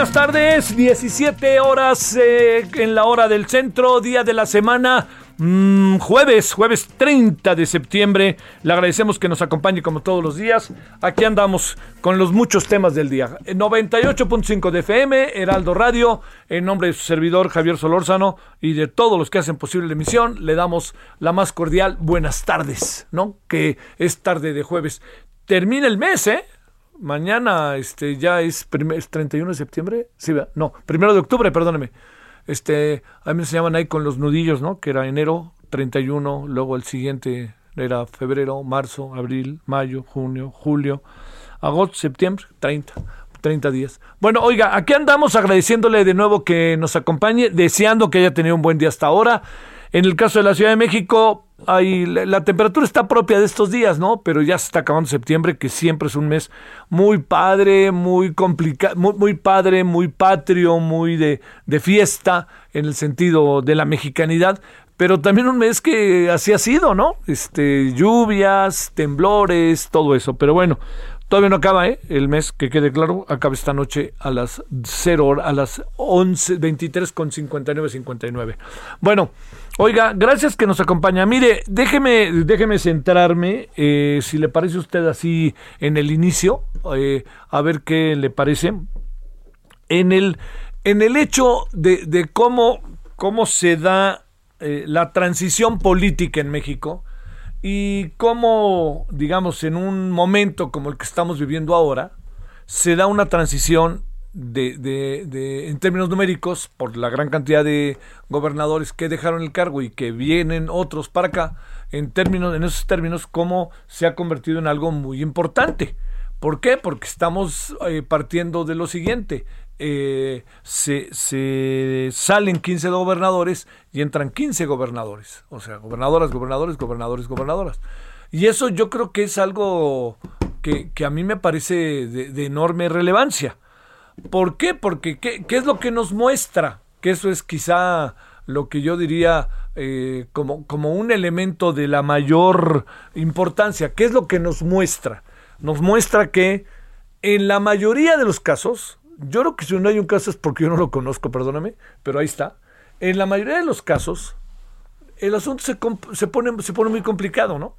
Buenas tardes, 17 horas eh, en la hora del centro, día de la semana, mm, jueves, jueves 30 de septiembre. Le agradecemos que nos acompañe como todos los días. Aquí andamos con los muchos temas del día. 98.5 de FM, Heraldo Radio, en nombre de su servidor Javier Solórzano y de todos los que hacen posible la emisión, le damos la más cordial buenas tardes, ¿no? Que es tarde de jueves. Termina el mes, ¿eh? Mañana este, ya es, es 31 de septiembre. Sí, no, primero de octubre, perdóneme. Este, a mí se llaman ahí con los nudillos, ¿no? Que era enero 31, luego el siguiente era febrero, marzo, abril, mayo, junio, julio, agosto, septiembre, 30. 30 días. Bueno, oiga, aquí andamos agradeciéndole de nuevo que nos acompañe, deseando que haya tenido un buen día hasta ahora. En el caso de la Ciudad de México, hay, la, temperatura está propia de estos días, ¿no? Pero ya se está acabando septiembre, que siempre es un mes muy padre, muy complicado, muy, muy padre, muy patrio, muy de, de fiesta, en el sentido de la mexicanidad pero también un mes que así ha sido, ¿no? Este, lluvias, temblores, todo eso. Pero bueno, todavía no acaba, ¿eh? El mes, que quede claro, acaba esta noche a las 0 hora- a las 11, 23 con 59, 59. Bueno, oiga, gracias que nos acompaña. Mire, déjeme, déjeme centrarme, eh, si le parece a usted así en el inicio, eh, a ver qué le parece en el, en el hecho de, de cómo, cómo se da eh, la transición política en México y cómo, digamos, en un momento como el que estamos viviendo ahora, se da una transición de, de- de- en términos numéricos por la gran cantidad de gobernadores que dejaron el cargo y que vienen otros para acá, en términos, en esos términos, cómo se ha convertido en algo muy importante. ¿Por qué? Porque estamos eh, partiendo de lo siguiente. Eh, se, salen 15 gobernadores y entran 15 gobernadores. O sea, gobernadoras, gobernadores, gobernadores, gobernadoras. Y eso yo creo que es algo que, a mí me parece de, de enorme relevancia. ¿Por qué? Porque ¿qué, qué es lo que nos muestra? Que eso es quizá lo que yo diría eh, como, como un elemento de la mayor importancia. ¿Qué es lo que nos muestra? Nos muestra que en la mayoría de los casos, yo creo que si no hay un caso es porque yo no lo conozco, perdóname, pero ahí está. En la mayoría de los casos, el asunto se, se, pone, se pone muy complicado, ¿no?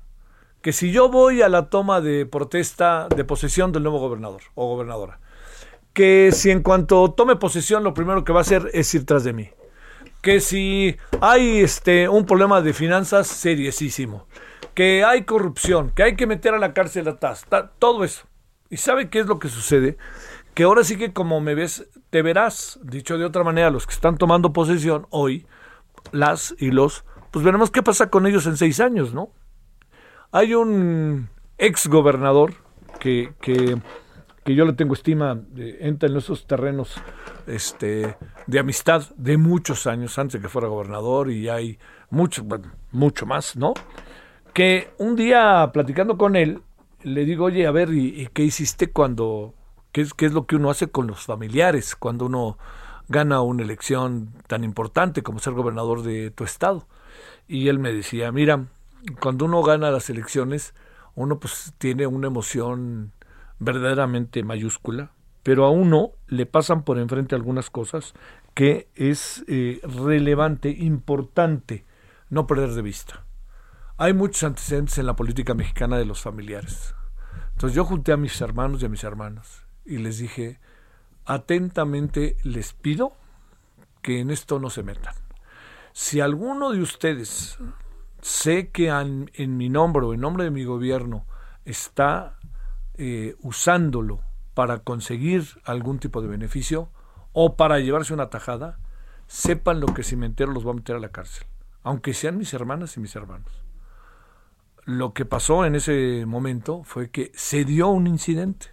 Que si yo voy a la toma de protesta de posesión del nuevo gobernador o gobernadora, que si en cuanto tome posesión lo primero que va a hacer es ir tras de mí. Que si hay este un problema de finanzas seriosísimo, que hay corrupción, que hay que meter a la cárcel a TAS, ta- todo eso. ¿Y sabe qué es lo que sucede? Que ahora sí que como me ves, te verás, dicho de otra manera, los que están tomando posesión hoy, las y los, pues veremos qué pasa con ellos en seis años, ¿no? Hay un ex gobernador que, que, que yo le tengo estima, entra en esos terrenos este, de amistad de muchos años antes de que fuera gobernador y hay mucho, bueno, mucho más, ¿no? Que un día platicando con él, le digo, oye, a ver, ¿y, y qué hiciste cuando, qué es, qué es lo que uno hace con los familiares cuando uno gana una elección tan importante como ser gobernador de tu estado? Y él me decía, mira, cuando uno gana las elecciones, uno pues tiene una emoción verdaderamente mayúscula, pero a uno le pasan por enfrente algunas cosas que es eh, relevante, importante no perder de vista. Hay muchos antecedentes en la política mexicana de los familiares. Entonces yo junté a mis hermanos y a mis hermanas y les dije, atentamente les pido que en esto no se metan. Si alguno de ustedes sé que en, mi nombre o en nombre de mi gobierno está eh, usándolo para conseguir algún tipo de beneficio o para llevarse una tajada, sepan lo que si me entero los va a meter a la cárcel, aunque sean mis hermanas y mis hermanos. Lo que pasó en ese momento fue que se dio un incidente,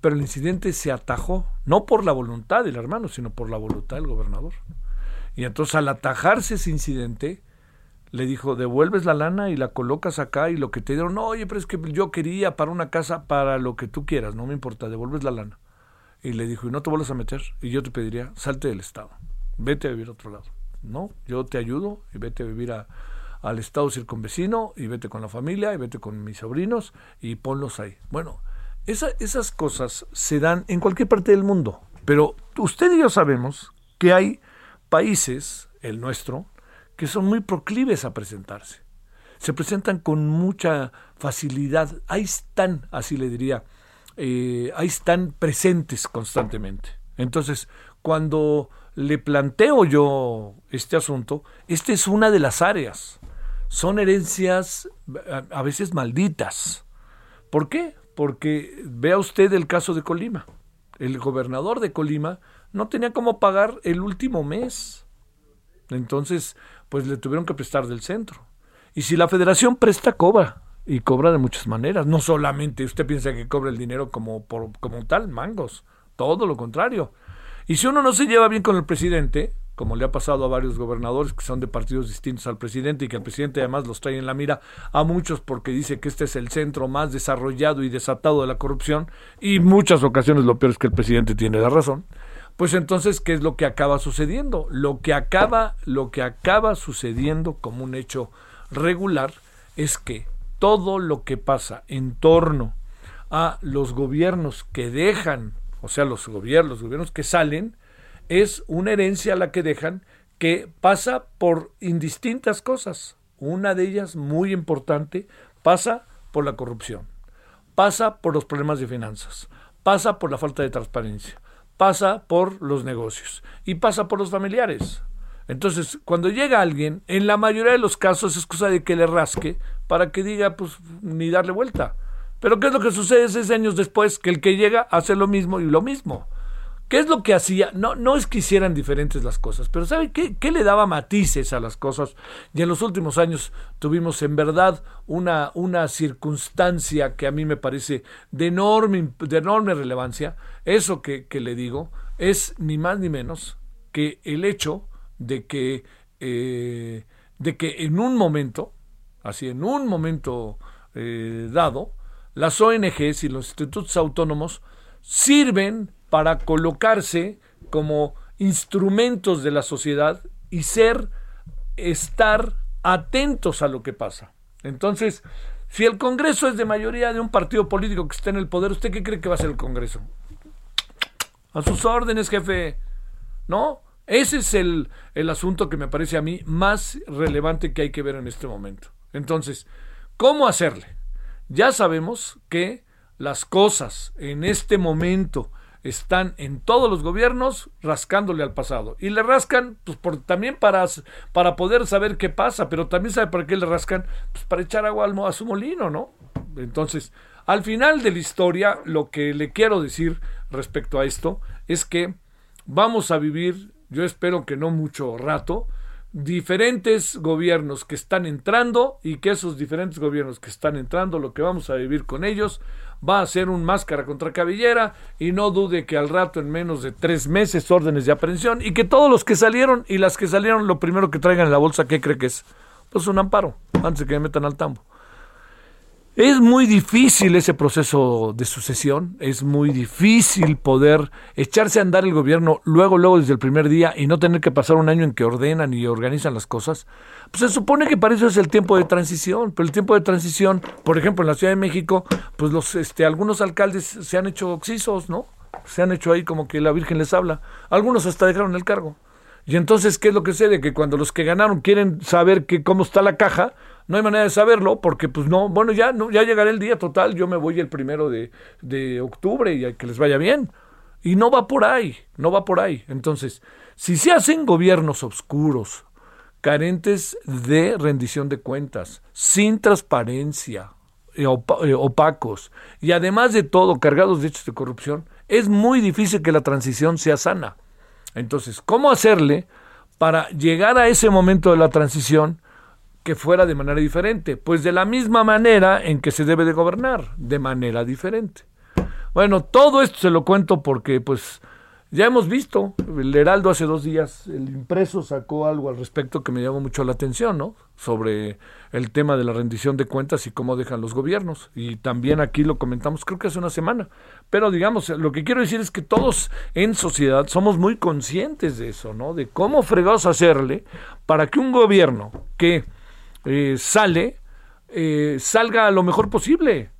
pero el incidente se atajó, no por la voluntad del hermano, sino por la voluntad del gobernador. Y entonces al atajarse ese incidente, le dijo, devuelves la lana y la colocas acá y lo que te dieron, no, oye, pero es que yo quería para una casa, para lo que tú quieras, no me importa, devuelves la lana. Y le dijo, y no te vuelvas a meter, y yo te pediría, salte del Estado, vete a vivir a otro lado. No, yo te ayudo y vete a vivir al Estado circunvecino y vete con la familia y vete con mis sobrinos y ponlos ahí. Bueno, esas cosas se dan en cualquier parte del mundo, pero usted y yo sabemos que hay países, el nuestro, que son muy proclives a presentarse. Se presentan con mucha facilidad. Ahí están, así le diría, eh, ahí están presentes constantemente. Entonces, cuando le planteo yo este asunto, esta es una de las áreas. Son herencias a veces malditas. ¿Por qué? Porque vea usted el caso de Colima. El gobernador de Colima no tenía cómo pagar el último mes. Entonces, pues le tuvieron que prestar del centro. Y si la federación presta, cobra. Y cobra de muchas maneras. No solamente usted piensa que cobra el dinero como, por, como tal, mangos. Todo lo contrario. Y si uno no se lleva bien con el presidente, como le ha pasado a varios gobernadores que son de partidos distintos al presidente y que el presidente además los trae en la mira a muchos porque dice que este es el centro más desarrollado y desatado de la corrupción y muchas ocasiones lo peor es que el presidente tiene la razón pues entonces, ¿qué es lo que acaba sucediendo? Lo que acaba, lo que acaba sucediendo como un hecho regular es que todo lo que pasa en torno a los gobiernos que dejan, o sea, los gobiernos, los gobiernos que salen, es una herencia la que dejan que pasa por indistintas cosas. Una de ellas, muy importante, pasa por la corrupción, pasa por los problemas de finanzas, pasa por la falta de transparencia, pasa por los negocios y pasa por los familiares. Entonces, cuando llega alguien, en la mayoría de los casos es cosa de que le rasque para que diga, pues, ni darle vuelta. Pero ¿qué es lo que sucede seis años después? Que el que llega hace lo mismo y lo mismo. ¿Qué es lo que hacía? No, no es que hicieran diferentes las cosas, pero ¿sabe qué, qué le daba matices a las cosas? Y en los últimos años tuvimos en verdad una, una circunstancia que a mí me parece de enorme, de enorme relevancia. Eso que, le digo es ni más ni menos que el hecho de que, eh, de que en un momento, así en un momento eh, dado, las ONGs y los institutos autónomos sirven para colocarse como instrumentos de la sociedad y ser, estar atentos a lo que pasa. Entonces, si el Congreso es de mayoría de un partido político que está en el poder, ¿usted qué cree que va a ser el Congreso? A sus órdenes, jefe. ¿No? Ese es el, el asunto que me parece a mí más relevante que hay que ver en este momento. Entonces, ¿cómo hacerle? Ya sabemos que las cosas en este momento están en todos los gobiernos rascándole al pasado. Y le rascan pues, también para, para poder saber qué pasa, pero también sabe para qué le rascan, pues para echar agua a su molino, ¿no? Entonces, al final de la historia, lo que le quiero decir respecto a esto es que vamos a vivir, yo espero que no mucho rato, diferentes gobiernos que están entrando y que esos diferentes gobiernos que están entrando, lo que vamos a vivir con ellos, va a ser un máscara contra cabellera y no dude que al rato en menos de tres meses órdenes de aprehensión y que todos los que salieron y las que salieron lo primero que traigan en la bolsa, ¿qué cree que es? Pues un amparo, antes de que me metan al tambo. Es muy difícil ese proceso de sucesión, es muy difícil poder echarse a andar el gobierno luego, luego desde el primer día y no tener que pasar un año en que ordenan y organizan las cosas. Pues se supone que para eso es el tiempo de transición, pero el tiempo de transición, por ejemplo, en la Ciudad de México, pues los, este, algunos alcaldes se han hecho oxisos, ¿no? se han hecho ahí como que la Virgen les habla. Algunos hasta dejaron el cargo. Y entonces, ¿qué es lo que sucede? Que cuando los que ganaron quieren saber que cómo está la caja, no hay manera de saberlo, porque pues no, bueno, ya, no, ya llegará el día total, yo me voy el primero de, de octubre y que les vaya bien. Y no va por ahí, no va por ahí. Entonces, si se hacen gobiernos oscuros, carentes de rendición de cuentas, sin transparencia, eh, eh, opacos y además de todo cargados de hechos de corrupción, es muy difícil que la transición sea sana. Entonces, ¿cómo hacerle para llegar a ese momento de la transición que fuera de manera diferente? Pues de la misma manera en que se debe de gobernar, de manera diferente. Bueno, todo esto se lo cuento porque pues ya hemos visto, el Heraldo hace dos días, el impreso sacó algo al respecto que me llamó mucho la atención, ¿no? Sobre el tema de la rendición de cuentas y cómo dejan los gobiernos. Y también aquí lo comentamos, creo que hace una semana. Pero digamos, lo que quiero decir es que todos en sociedad somos muy conscientes de eso, ¿no? De cómo fregados hacerle para que un gobierno que eh, sale, eh, salga lo mejor posible.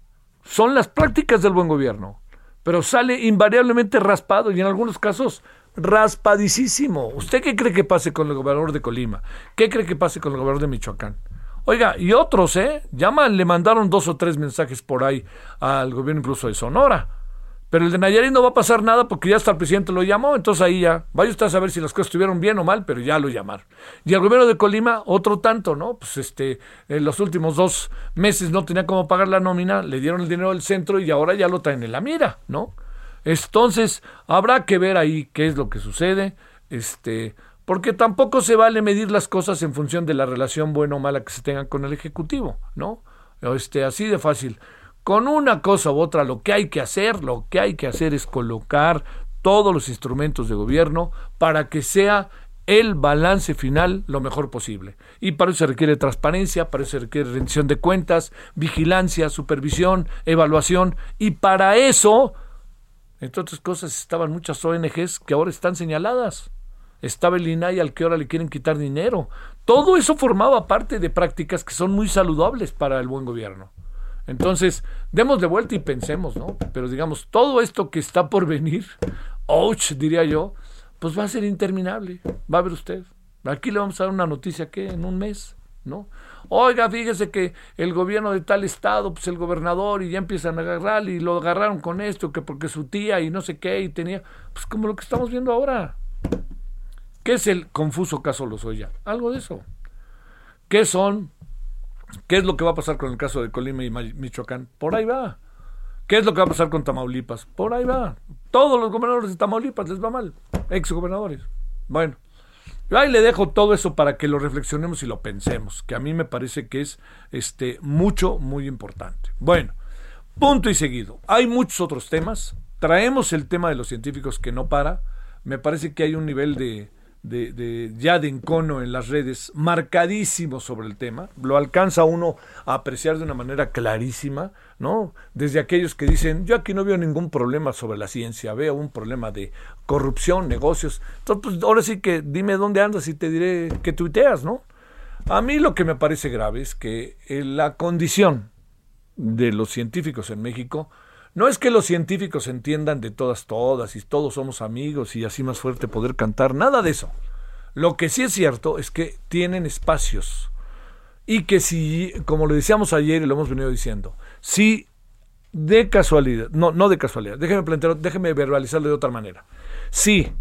Son las prácticas del buen gobierno pero sale invariablemente raspado y en algunos casos raspadísimo. ¿Usted qué cree que pase con el gobernador de Colima? ¿Qué cree que pase con el gobernador de Michoacán? Oiga, y otros, ¿eh? Llaman, le mandaron dos o tres mensajes por ahí al gobierno incluso de Sonora. Pero el de Nayarit no va a pasar nada porque ya hasta el presidente lo llamó, entonces ahí ya, vaya usted a saber si las cosas estuvieron bien o mal, pero ya lo llamaron. Y el gobierno de Colima, otro tanto, ¿no? Pues este, en los últimos dos meses no tenía cómo pagar la nómina, le dieron el dinero al centro y ahora ya lo traen en la mira, ¿no? Entonces, habrá que ver ahí qué es lo que sucede, este, porque tampoco se vale medir las cosas en función de la relación buena o mala que se tengan con el Ejecutivo, ¿no? Este, así de fácil con una cosa u otra, lo que hay que hacer, lo que hay que hacer es colocar todos los instrumentos de gobierno para que sea el balance final lo mejor posible. Y para eso se requiere transparencia, para eso se requiere rendición de cuentas, vigilancia, supervisión, evaluación, y para eso, entre otras cosas, estaban muchas ONGs que ahora están señaladas. Estaba el INAI al que ahora le quieren quitar dinero. Todo eso formaba parte de prácticas que son muy saludables para el buen gobierno. Entonces, demos de vuelta y pensemos, ¿no? Pero digamos, todo esto que está por venir, ouch, diría yo, pues va a ser interminable. Va a ver usted. Aquí le vamos a dar una noticia que en un mes, ¿no? Oiga, fíjese que el gobierno de tal estado, pues el gobernador, y ya empiezan a agarrar, y lo agarraron con esto, que porque su tía y no sé qué, y tenía, pues como lo que estamos viendo ahora. ¿Qué es el confuso caso Lozoya? Algo de eso. ¿Qué son ¿Qué es lo que va a pasar con el caso de Colima y Michoacán? Por ahí va. ¿Qué es lo que va a pasar con Tamaulipas? Por ahí va. Todos los gobernadores de Tamaulipas les va mal. Ex gobernadores. Bueno, yo ahí le dejo todo eso para que lo reflexionemos y lo pensemos, que a mí me parece que es este mucho, muy importante. Bueno, punto y seguido. Hay muchos otros temas. Traemos el tema de los científicos que no para. Me parece que hay un nivel de, de, ya de encono en las redes, marcadísimo sobre el tema, lo alcanza uno a apreciar de una manera clarísima, ¿no? Desde aquellos que dicen, yo aquí no veo ningún problema sobre la ciencia, veo un problema de corrupción, negocios. Entonces, pues ahora sí que dime dónde andas y te diré que tuiteas, ¿no? A mí lo que me parece grave es que eh, la condición de los científicos en México no es que los científicos entiendan de todas, todas, y todos somos amigos y así más fuerte poder cantar, nada de eso. Lo que sí es cierto es que tienen espacios y que si, como lo decíamos ayer y lo hemos venido diciendo, si de casualidad, no, no de casualidad, déjeme plantear, déjeme verbalizarlo de otra manera. Si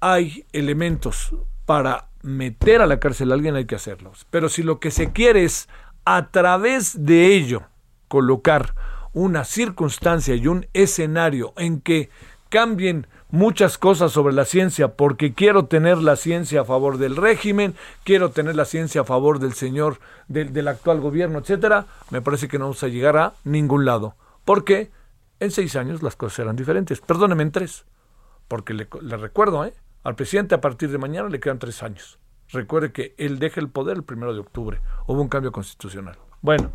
hay elementos para meter a la cárcel a alguien, hay que hacerlos. Pero si lo que se quiere es a través de ello colocar una circunstancia y un escenario en que cambien muchas cosas sobre la ciencia porque quiero tener la ciencia a favor del régimen, quiero tener la ciencia a favor del señor, del, actual gobierno, etcétera, me parece que no vamos a llegar a ningún lado. Porque en seis años las cosas serán diferentes. Perdóneme en tres. Porque le, le recuerdo, ¿eh? al presidente a partir de mañana le quedan tres años. Recuerde que él deja el poder el primero de octubre. Hubo un cambio constitucional. Bueno,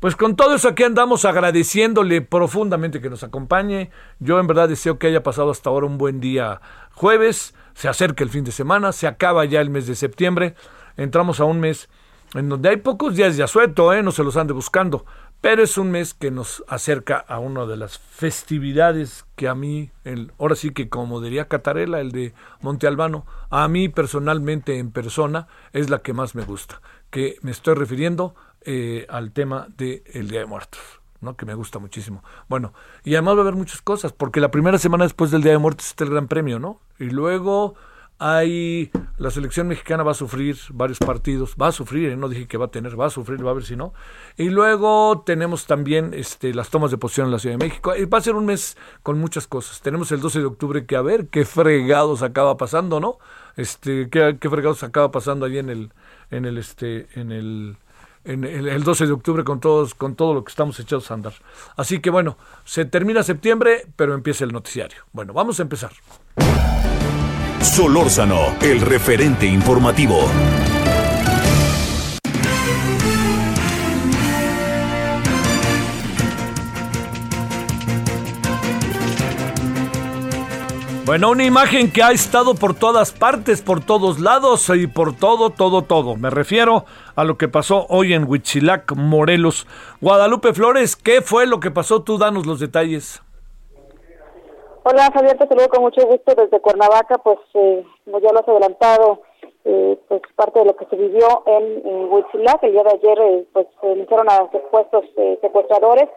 pues con todo eso aquí andamos agradeciéndole profundamente que nos acompañe. Yo en verdad deseo que haya pasado hasta ahora un buen día jueves. Se acerca el fin de semana, se acaba ya el mes de septiembre. Entramos a un mes en donde hay pocos días de asueto, ¿eh? no se los ande buscando. pero es un mes que nos acerca a una de las festividades que a mí, el, ahora sí que como diría Catarela, el de Monte Albano, a mí personalmente en persona es la que más me gusta, que me estoy refiriendo eh, al tema del Día de Muertos. ¿no? que me gusta muchísimo. Bueno, y además va a haber muchas cosas, porque la primera semana después del Día de Muertos está el Gran Premio, ¿no? Y luego hay la selección mexicana va a sufrir varios partidos, va a sufrir, ¿eh? no dije que va a tener, va a sufrir, va a ver si no. Y luego tenemos también este, las tomas de posición en la Ciudad de México. Y va a ser un mes con muchas cosas. Tenemos el 12 de octubre que a ver qué fregados acaba pasando, ¿no? Este, qué, fregados acaba pasando allí en el, en el, este, en el, en el, el, 12 de octubre con todos, con todo lo que estamos echados a andar. Así que bueno, se termina septiembre, pero empieza el noticiario. Bueno, vamos a empezar. Solórzano, el referente informativo. Bueno, una imagen que ha estado por todas partes, por todos lados y por todo, todo, todo. Me refiero a lo que pasó hoy en Huitzilac, Morelos. Guadalupe Flores, ¿qué fue lo que pasó? Tú danos los detalles. Hola Javier, te saludo con mucho gusto desde Cuernavaca, pues eh, como ya lo has adelantado, eh, pues parte de lo que se vivió en, en Huitzilac, el día de ayer eh, pues se iniciaron a supuestos eh, secuestradores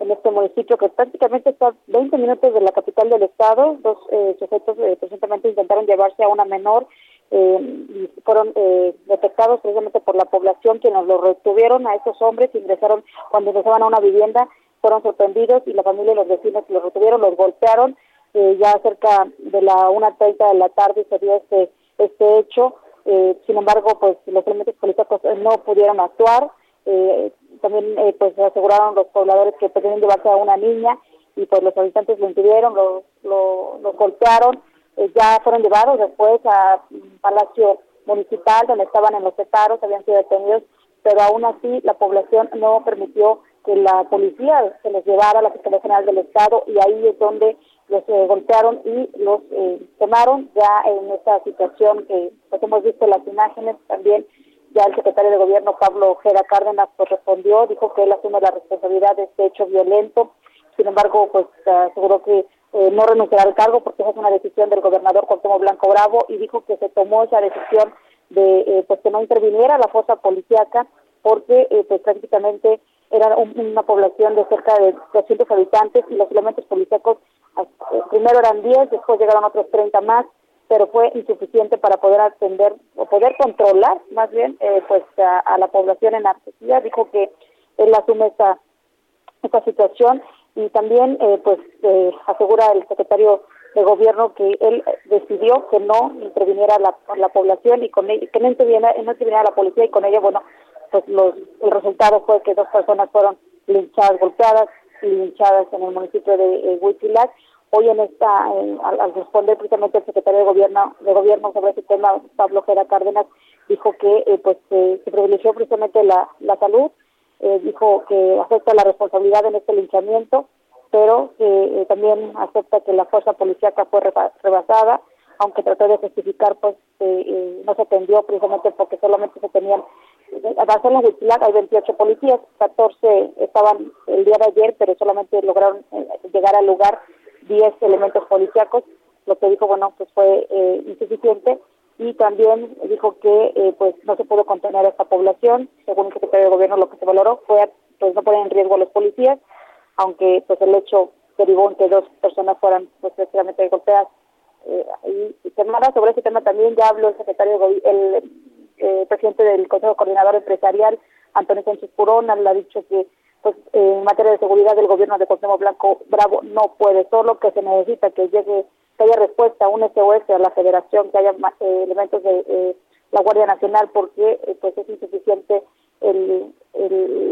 en este municipio que prácticamente está 20 minutos de la capital del estado, dos eh, sujetos eh, presentemente intentaron llevarse a una menor eh, fueron eh, detectados precisamente por la población quienes los retuvieron a esos hombres, ingresaron cuando ingresaban a una vivienda fueron sorprendidos y la familia y los vecinos los retuvieron, los golpearon. Eh, ya cerca de la 1.30 de la tarde se dio este, este hecho. Eh, sin embargo, pues los elementos policíacos no pudieron actuar. Eh, también pues aseguraron los pobladores que pretendían llevarse a una niña y pues los habitantes lo impidieron, los lo, lo golpearon. Eh, ya fueron llevados después a Palacio Municipal donde estaban en los separos, habían sido detenidos, pero aún así la población no permitió que la policía se los llevara a la Fiscalía General del Estado y ahí es donde los eh, golpearon y los eh, quemaron. Ya en esta situación que pues hemos visto las imágenes también ya el secretario de gobierno Pablo Ojeda Cárdenas pues respondió dijo que él asume la responsabilidad de este hecho violento. Sin embargo pues aseguró que eh, no renunciará al cargo porque esa es una decisión del gobernador Cuauhtémoc Blanco Bravo y dijo que se tomó esa decisión de eh, pues que no interviniera la fuerza policíaca porque eh, pues prácticamente era un, una población de cerca de 200 habitantes y los elementos policíacos eh, primero eran 10, después llegaron otros 30 más, pero fue insuficiente para poder atender o poder controlar más bien eh, pues a, a, la población en necesidad. Dijo que él asume esta, esta situación y también eh, pues eh, asegura el secretario de gobierno que él decidió que no interviniera la, la población y con él, que no interviniera, no interviniera la policía y con ello bueno pues los, el resultado fue que dos personas fueron linchadas, golpeadas y linchadas en el municipio de eh. Hoy en esta, eh, al, responder precisamente el secretario de gobierno de gobierno sobre ese tema, Pablo Jera Cárdenas, dijo que eh, pues eh, se privilegió precisamente la, la salud, eh, dijo que acepta la responsabilidad en este linchamiento, pero que también acepta que la fuerza policíaca fue rebasada, aunque trató de justificar, pues no se atendió precisamente porque solamente se tenían avanzó en la Huitzilac hay 28 policías, 14 estaban el día de ayer, pero solamente lograron eh, llegar al lugar 10 elementos policíacos, lo que dijo, bueno, pues fue eh, insuficiente y también dijo que eh, pues no se pudo contener a esta población, según el secretario de gobierno lo que se valoró fue pues no poner en riesgo a los policías, aunque pues el hecho derivó en que dos personas fueran pues precisamente golpeadas eh, y, y sobre ese tema también ya habló el secretario de el eh, presidente del Consejo Coordinador Empresarial, Antonio Sánchez Purona, le ha dicho que pues en materia de seguridad del gobierno de Cuauhtémoc Blanco Bravo no puede solo, que se necesita que llegue, que haya respuesta, un SOS a la federación, que haya eh, elementos de eh, la Guardia Nacional, porque eh, pues es insuficiente el,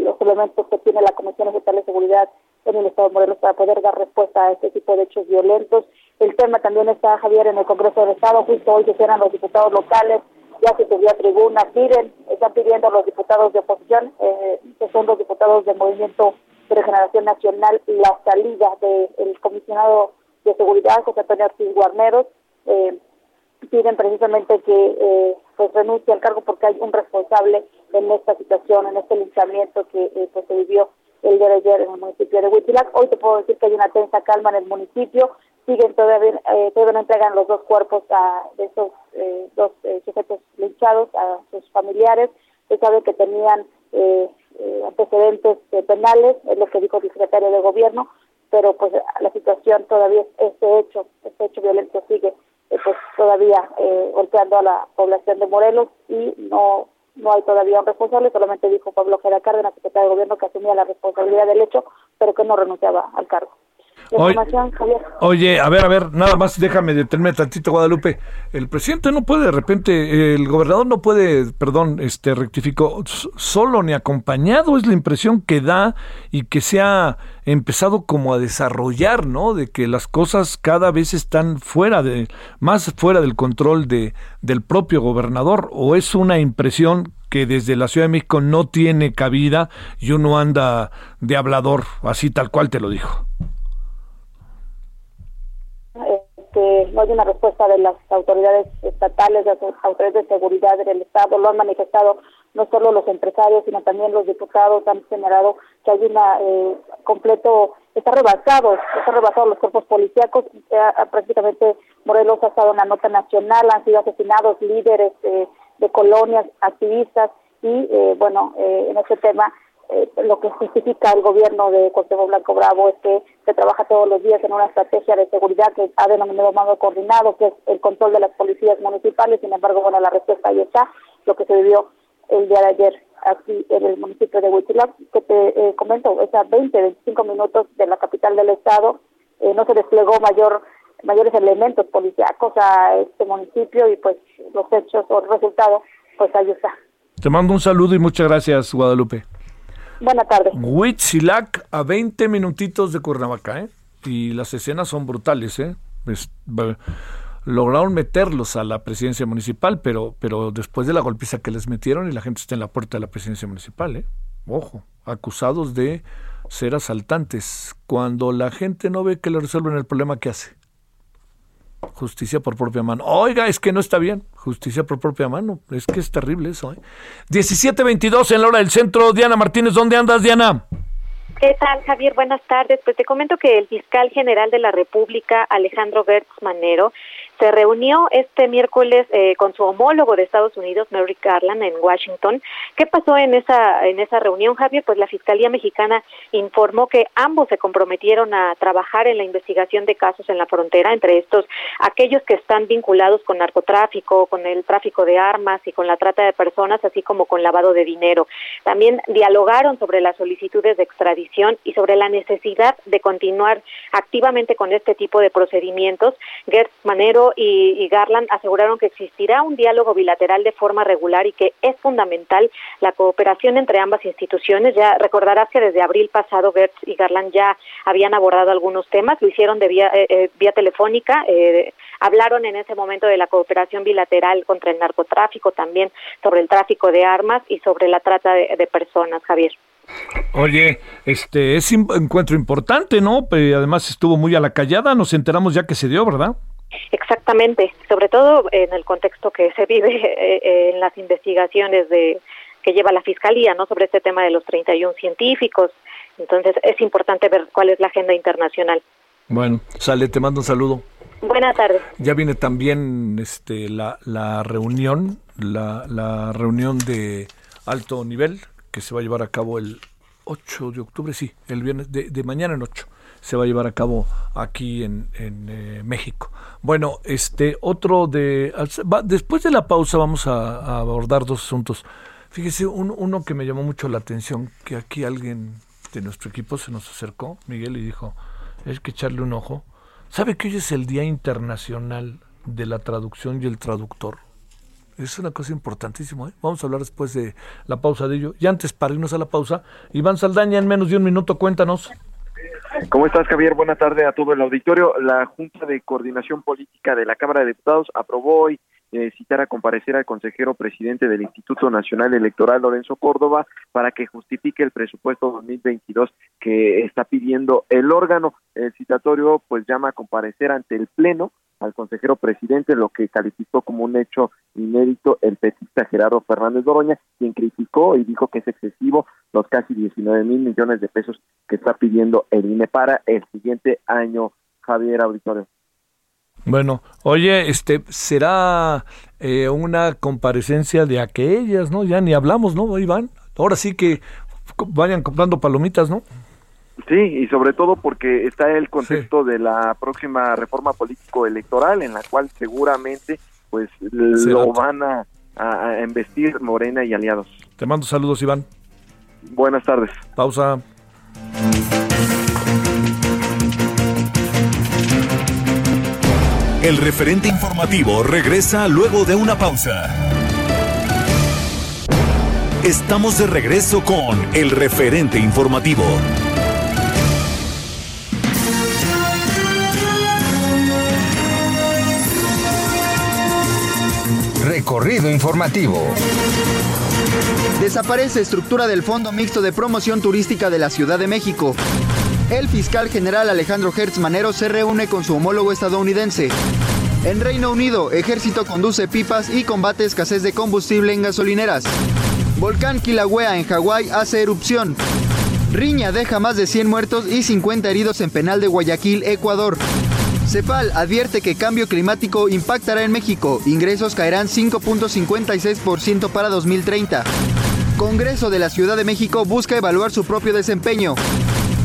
los elementos que tiene la Comisión Estatal de Seguridad en el Estado de Morelos para poder dar respuesta a este tipo de hechos violentos. El tema también está, Javier, en el Congreso del Estado, justo hoy se cierran los diputados locales, ya se subió a tribuna, piden, están pidiendo a los diputados de oposición, eh, que son los diputados del Movimiento de Regeneración Nacional, la salida del comisionado de seguridad, José Antonio Ortiz Guarneros, eh, piden precisamente que eh, pues renuncie al cargo porque hay un responsable en esta situación, en este linchamiento que eh, pues se vivió el día de ayer en el municipio de Huitzilac. Hoy te puedo decir que hay una tensa calma en el municipio. Siguen todavía, eh, todavía no entregan los dos cuerpos a, de esos eh, dos eh, sujetos linchados a sus familiares. Se sabe que tenían eh, antecedentes penales, es lo que dijo el secretario de gobierno, pero pues la situación todavía, este hecho, este hecho violento sigue pues todavía golpeando a la población de Morelos y no no hay todavía un responsable, solamente dijo Pablo Jera Cárdenas, secretario de Gobierno, que asumía la responsabilidad del hecho, pero que no renunciaba al cargo. Oye, a ver, a ver, nada más déjame detenerme tantito, Guadalupe. El presidente no puede, de repente, el gobernador no puede, perdón, este rectificó, solo ni acompañado, es la impresión que da y que se ha empezado como a desarrollar, ¿no? De que las cosas cada vez están fuera de, más fuera del control de, del propio gobernador, o es una impresión que desde la Ciudad de México no tiene cabida y uno anda de hablador, así tal cual te lo dijo. Que no hay una respuesta de las autoridades estatales, de las autoridades de seguridad del Estado, lo han manifestado no solo los empresarios, sino también los diputados. Han señalado que hay una eh, completo, está rebasado, está rebasado los cuerpos policíacos, eh, prácticamente Morelos ha estado en la nota nacional, han sido asesinados líderes eh, de colonias, activistas, y eh, bueno, en este tema eh, lo que justifica el gobierno de Cuauhtémoc Blanco Bravo es que se trabaja todos los días en una estrategia de seguridad que ha denominado mando coordinado, que es el control de las policías municipales. Sin embargo, bueno, la respuesta ahí está, lo que se vivió el día de ayer aquí en el municipio de Huitzilac, que te eh, comento, es a 20, 25 minutos de la capital del estado, eh, no se desplegó mayor mayores elementos policíacos a este municipio y pues los hechos o el resultado, pues ahí está. Te mando un saludo y muchas gracias, Guadalupe. Buenas tardes. Huitzilac a 20 minutitos de Cuernavaca, ¿eh? Y las escenas son brutales, ¿eh? lograron meterlos a la presidencia municipal, pero, pero después de la golpiza que les metieron y la gente está en la puerta de la presidencia municipal, ¿eh? Ojo, acusados de ser asaltantes. Cuando la gente no ve que le resuelven el problema, ¿qué hace? Justicia por propia mano. Oiga, es que no está bien. Justicia por propia mano. Es que es terrible eso. ¿eh? 17.22 en la hora del centro. Diana Martínez, ¿dónde andas, Diana? ¿Qué tal, Javier? Buenas tardes. Pues te comento que el fiscal general de la República, Alejandro Gertz Manero, se reunió este miércoles eh, con su homólogo de Estados Unidos, Merrick Garland, en Washington. ¿Qué pasó en esa en esa reunión, Javier? Pues la Fiscalía Mexicana informó que ambos se comprometieron a trabajar en la investigación de casos en la frontera, entre estos aquellos que están vinculados con narcotráfico, con el tráfico de armas y con la trata de personas, así como con lavado de dinero. También dialogaron sobre las solicitudes de extradición y sobre la necesidad de continuar activamente con este tipo de procedimientos. Gertz Manero y, Garland aseguraron que existirá un diálogo bilateral de forma regular y que es fundamental la cooperación entre ambas instituciones. Ya recordarás que desde abril pasado Gertz y Garland ya habían abordado algunos temas, lo hicieron de vía, eh, eh, vía telefónica, eh, hablaron en ese momento de la cooperación bilateral contra el narcotráfico, también sobre el tráfico de armas y sobre la trata de, personas, Javier. Oye, este es un encuentro importante, ¿no? además estuvo muy a la callada, nos enteramos ya que se dio, ¿verdad? Exactamente, sobre todo en el contexto que se vive eh, en las investigaciones de que lleva la fiscalía, ¿no? Sobre este tema de los 31 científicos. Entonces es importante ver cuál es la agenda internacional. Bueno, sale, te mando un saludo. Buenas tardes. Ya viene también este la, la reunión, la, la reunión de alto nivel que se va a llevar a cabo el 8 de octubre, sí, el viernes de, de mañana en 8 se va a llevar a cabo aquí en, eh, México. Bueno, este otro de después de la pausa vamos a, abordar dos asuntos. Fíjese, uno que me llamó mucho la atención, que aquí alguien de nuestro equipo se nos acercó, Miguel, y dijo, hay que echarle un ojo. ¿Sabe que hoy es el Día Internacional de la Traducción y el Traductor? Es una cosa importantísima. ¿eh? Vamos a hablar después de la pausa de ello. Y antes, para irnos a la pausa, Iván Saldaña, en menos de un minuto, cuéntanos. ¿Cómo estás, Javier? Buenas tardes a todo el auditorio. La Junta de Coordinación Política de la Cámara de Diputados aprobó hoy eh, citar a comparecer al consejero presidente del Instituto Nacional Electoral, Lorenzo Córdoba, para que justifique el presupuesto 2022 que está pidiendo el órgano. El citatorio pues llama a comparecer ante el Pleno al consejero presidente, lo que calificó como un hecho inédito el petista Gerardo Fernández Doroña, quien criticó y dijo que es excesivo los casi 19 mil millones de pesos que está pidiendo el INE para el siguiente año, Javier Auditorio. Bueno, oye, este será eh, una comparecencia de aquellas, ¿no? Ya ni hablamos, ¿no, Iván? Ahora sí que vayan comprando palomitas, ¿no? Sí, y sobre todo porque está el contexto de la próxima reforma político-electoral en la cual seguramente pues lo van a, a, investir Morena y aliados. Te mando saludos, Iván. Buenas tardes. Pausa. El referente informativo regresa luego de una pausa. Estamos de regreso con el referente informativo. Recorrido informativo. Desaparece estructura del Fondo Mixto de Promoción Turística de la Ciudad de México. El fiscal general Alejandro Hertz Manero se reúne con su homólogo estadounidense. En Reino Unido, ejército conduce pipas y combate escasez de combustible en gasolineras. Volcán Kilauea en Hawái hace erupción. Riña deja más de 100 muertos y 50 heridos en penal de Guayaquil, Ecuador. CEPAL advierte que cambio climático impactará en México. Ingresos caerán 5.56% para 2030. Congreso de la Ciudad de México busca evaluar su propio desempeño.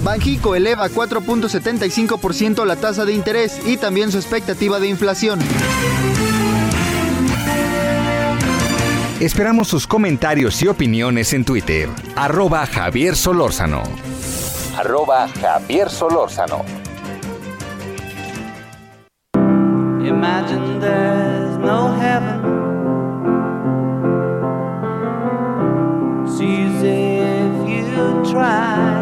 Banjico eleva 4.75% la tasa de interés y también su expectativa de inflación. Esperamos sus comentarios y opiniones en Twitter. Arroba Javier Solórzano. Arroba Javier Solórzano. Imagine there's no heaven. Easy if you try.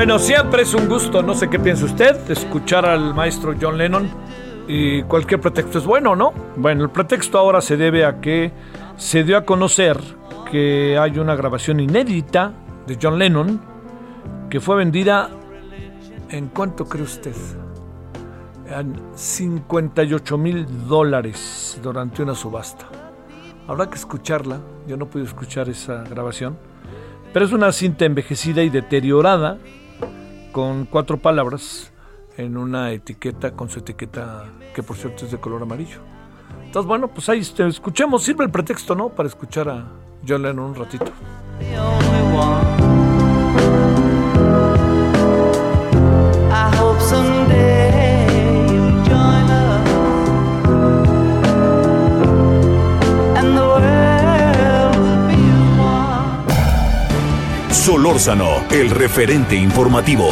Bueno, siempre es un gusto, no sé qué piensa usted, escuchar al maestro John Lennon y cualquier pretexto es bueno, ¿no? Bueno, el pretexto ahora se debe a que se dio a conocer que hay una grabación inédita de John Lennon que fue vendida en cuánto cree usted? En 58 mil dólares durante una subasta. Habrá que escucharla, yo no pude escuchar esa grabación, pero es una cinta envejecida y deteriorada con cuatro palabras en una etiqueta, con su etiqueta que por cierto es de color amarillo. Entonces, bueno, pues ahí escuchemos, sirve el pretexto, ¿no? Para escuchar a John Lennon un ratito. Solórzano, el referente informativo.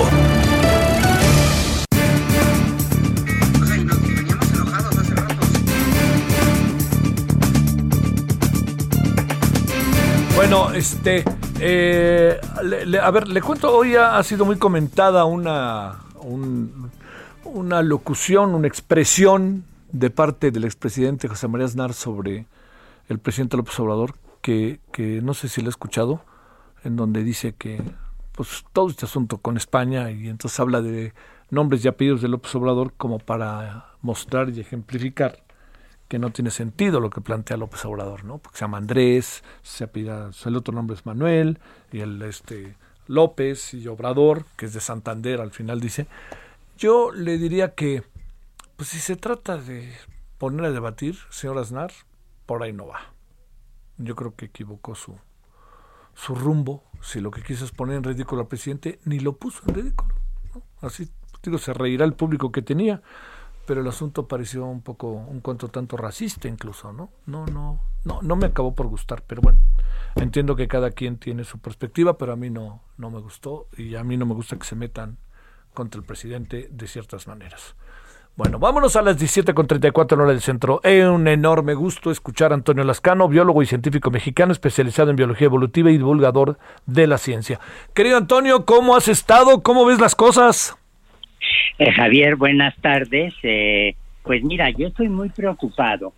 Bueno, este, eh, le- a ver, le cuento, hoy ha, ha sido muy comentada una, un- una locución, una expresión de parte del expresidente José María Aznar sobre el presidente López Obrador, que, que no sé si lo ha escuchado, en donde dice que pues todo este asunto con España y entonces habla de nombres y apellidos de López Obrador como para mostrar y ejemplificar que no tiene sentido lo que plantea López Obrador, ¿no? Porque se llama Andrés, se apellida, el otro nombre es Manuel, y el este López y Obrador, que es de Santander, al final dice. Yo le diría que, pues si se trata de poner a debatir, señor Aznar, por ahí no va. Yo creo que equivocó su, su rumbo. Si lo que quiso es poner en ridículo al presidente, ni lo puso en ridículo. ¿no? Así, digo, se reirá el público que tenía pero el asunto pareció un poco un cuanto tanto racista incluso, ¿no? No, no, no, no me acabó por gustar, pero bueno, entiendo que cada quien tiene su perspectiva, pero a mí no, no me gustó y a mí no me gusta que se metan contra el presidente de ciertas maneras. Bueno, vámonos a las 17.34 en hora del centro. Es un enorme gusto escuchar a Antonio Lascano, biólogo y científico mexicano especializado en biología evolutiva y divulgador de la ciencia. Querido Antonio, ¿cómo has estado? ¿Cómo ves las cosas? Eh, Javier, buenas tardes. Eh, pues mira, yo estoy muy preocupado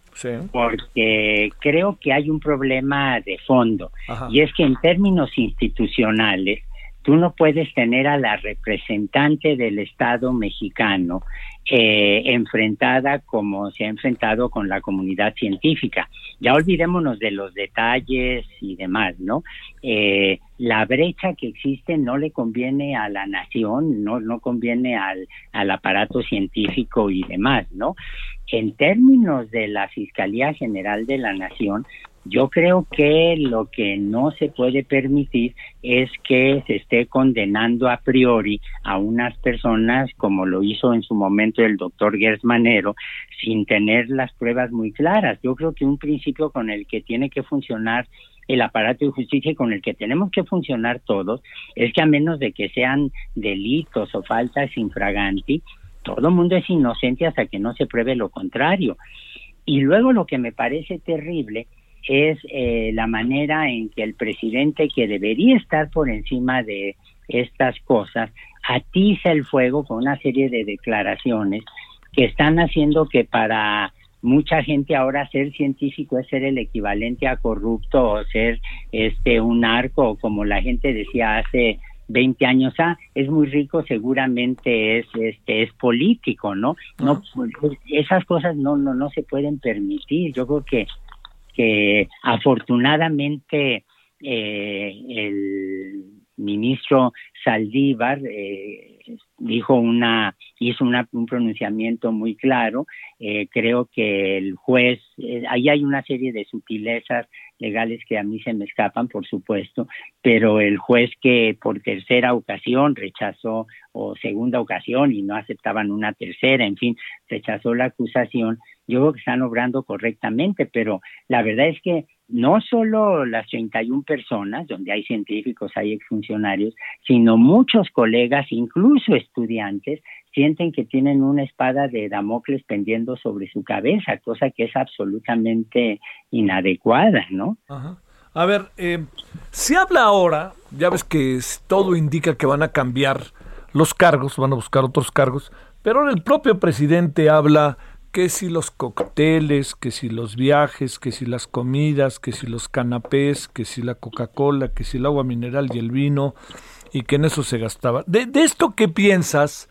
porque creo que hay un problema de fondo y es que en términos institucionales tú no puedes tener a la representante del Estado mexicano eh, enfrentada como se ha enfrentado con la comunidad científica. Ya olvidémonos de los detalles y demás, ¿no? Eh, la brecha que existe no le conviene a la nación, no, no conviene al, al aparato científico y demás, ¿no? En términos de la Fiscalía General de la Nación, yo creo que lo que no se puede permitir es que se esté condenando a priori a unas personas como lo hizo en su momento el doctor Gersmanero sin tener las pruebas muy claras. Yo creo que un principio con el que tiene que funcionar el aparato de justicia con el que tenemos que funcionar todos es que a menos de que sean delitos o faltas infraganti, todo mundo es inocente hasta que no se pruebe lo contrario. Y luego lo que me parece terrible es eh, la manera en que el presidente, que debería estar por encima de estas cosas, atiza el fuego con una serie de declaraciones que están haciendo que para mucha gente ahora ser científico es ser el equivalente a corrupto o ser este un narco como la gente decía hace 20 años ah es muy rico seguramente es este es político no no pues, esas cosas no no no se pueden permitir. Yo creo que que afortunadamente eh, el ministro Saldívar eh, dijo una hizo un pronunciamiento muy claro. Eh, creo que el juez ahí hay una serie de sutilezas legales que a mí se me escapan por supuesto pero el juez que por tercera ocasión rechazó o segunda ocasión y no aceptaban una tercera en fin rechazó la acusación yo creo que están obrando correctamente, pero la verdad es que no solo las 31 personas, donde hay científicos, hay exfuncionarios, sino muchos colegas, incluso estudiantes, sienten que tienen una espada de Damocles pendiendo sobre su cabeza, cosa que es absolutamente inadecuada, ¿no? A ver, eh, se habla ahora, ya ves que todo indica que van a cambiar los cargos, van a buscar otros cargos, pero ahora el propio presidente habla que si los cócteles, que si los viajes, que si las comidas, que si los canapés, que si la Coca-Cola, que si el agua mineral y el vino, y que en eso se gastaba. De esto qué piensas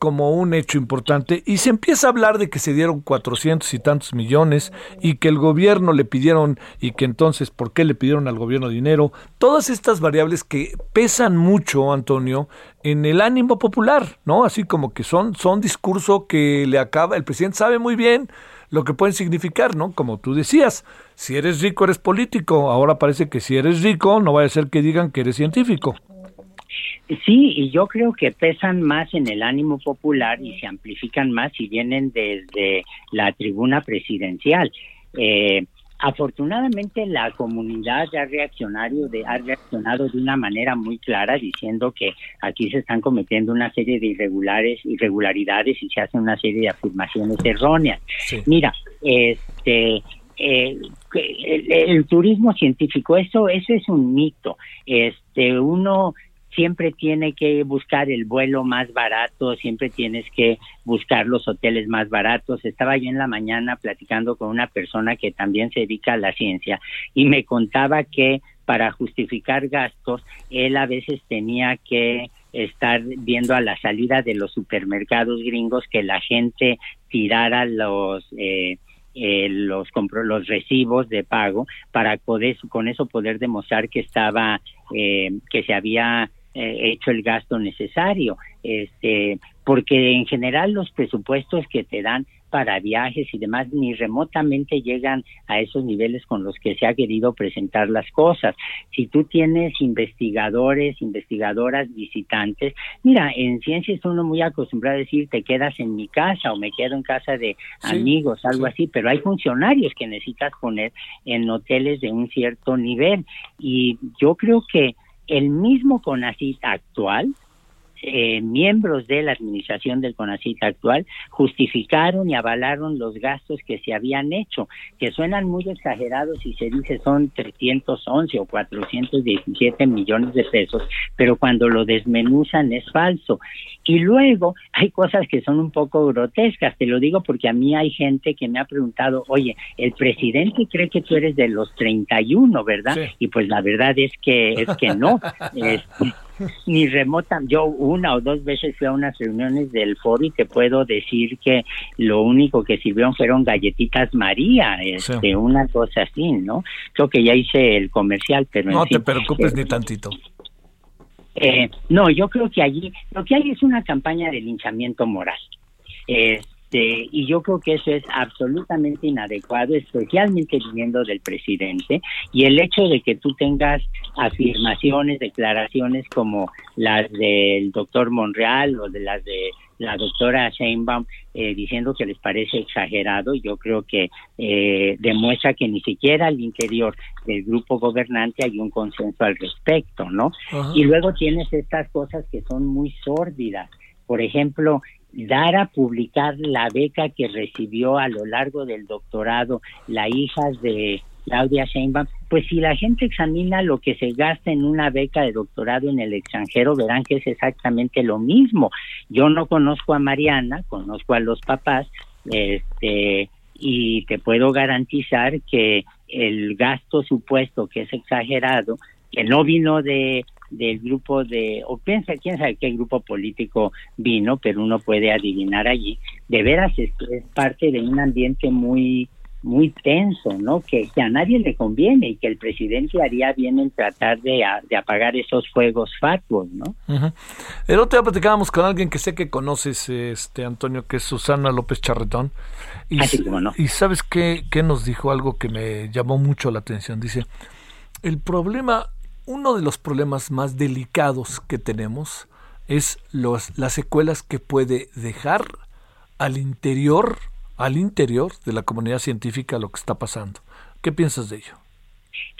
como un hecho importante y se empieza a hablar de que se dieron cuatrocientos y tantos millones y que el gobierno le pidieron y que entonces por qué le pidieron al gobierno dinero, todas estas variables que pesan mucho, Antonio, en el ánimo popular, ¿no? Así como que son son discurso que le acaba, el presidente sabe muy bien lo que pueden significar, ¿no? Como tú decías, si eres rico eres político, ahora parece que si eres rico no vaya a ser que digan que eres científico. Sí, y yo creo que pesan más en el ánimo popular y se amplifican más si vienen desde la tribuna presidencial. Eh, afortunadamente la comunidad ha reaccionado de, ha reaccionado de una manera muy clara diciendo que aquí se están cometiendo una serie de irregulares irregularidades y se hacen una serie de afirmaciones erróneas. Mira, este eh, el, el, turismo científico eso eso es un mito. Este uno siempre tiene que buscar el vuelo más barato, siempre tienes que buscar los hoteles más baratos. Estaba yo en la mañana platicando con una persona que también se dedica a la ciencia y me contaba que para justificar gastos, él a veces tenía que estar viendo a la salida de los supermercados gringos que la gente tirara los eh, eh, los los recibos de pago para poder con eso poder demostrar que estaba eh, que se había eh, hecho el gasto necesario, este, porque en general los presupuestos que te dan para viajes y demás ni remotamente llegan a esos niveles con los que se ha querido presentar las cosas. Si tú tienes investigadores, investigadoras, visitantes, mira, en ciencia es uno muy acostumbrado a decir te quedas en mi casa o me quedo en casa de amigos, algo así, pero hay funcionarios que necesitas poner en hoteles de un cierto nivel y yo creo que el mismo CONACYT actual eh, miembros de la administración del CONACIT actual justificaron y avalaron los gastos que se habían hecho, que suenan muy exagerados y se dice son 311 o 417 millones de pesos, pero cuando lo desmenuzan es falso. Y luego hay cosas que son un poco grotescas, te lo digo porque a mí hay gente que me ha preguntado, oye, el presidente cree que tú eres de los 31, ¿verdad? Y pues la verdad es que es que no. Este, ni remota. Yo una o dos veces fui a unas reuniones del foro y te puedo decir que lo único que sirvieron fueron galletitas María, este, una cosa así, ¿no? Creo que ya hice el comercial, pero... No te preocupes ni tantito. Eh, no, yo creo que allí lo que hay es una campaña de linchamiento moral. Eh, este, y yo creo que eso es absolutamente inadecuado, especialmente viniendo del presidente, y el hecho de que tú tengas afirmaciones, declaraciones como las del doctor Monreal o de las de la doctora Sheinbaum eh, diciendo que les parece exagerado, yo creo que eh, demuestra que ni siquiera al interior del grupo gobernante hay un consenso al respecto, ¿no? Y luego tienes estas cosas que son muy sórdidas. Por ejemplo, dar a publicar la beca que recibió a lo largo del doctorado la hija de Claudia Sheinbaum, pues si la gente examina lo que se gasta en una beca de doctorado en el extranjero, verán que es exactamente lo mismo. Yo no conozco a Mariana, conozco a los papás, este, y te puedo garantizar que el gasto supuesto que es exagerado, que no vino de del grupo de, o piensa, quién sabe qué grupo político vino, pero uno puede adivinar allí, de veras es, parte de un ambiente muy muy tenso, ¿no? Que, a nadie le conviene y que el presidente haría bien en tratar de, apagar esos fuegos fatuos, ¿no? El otro día platicábamos con alguien que sé que conoces, este Antonio, que es Susana López Charretón. Y, Así como no. y sabes qué, qué nos dijo algo que me llamó mucho la atención. Dice, el problema uno de los problemas más delicados que tenemos es los, las secuelas que puede dejar al interior, al interior de la comunidad científica lo que está pasando. ¿Qué piensas de ello?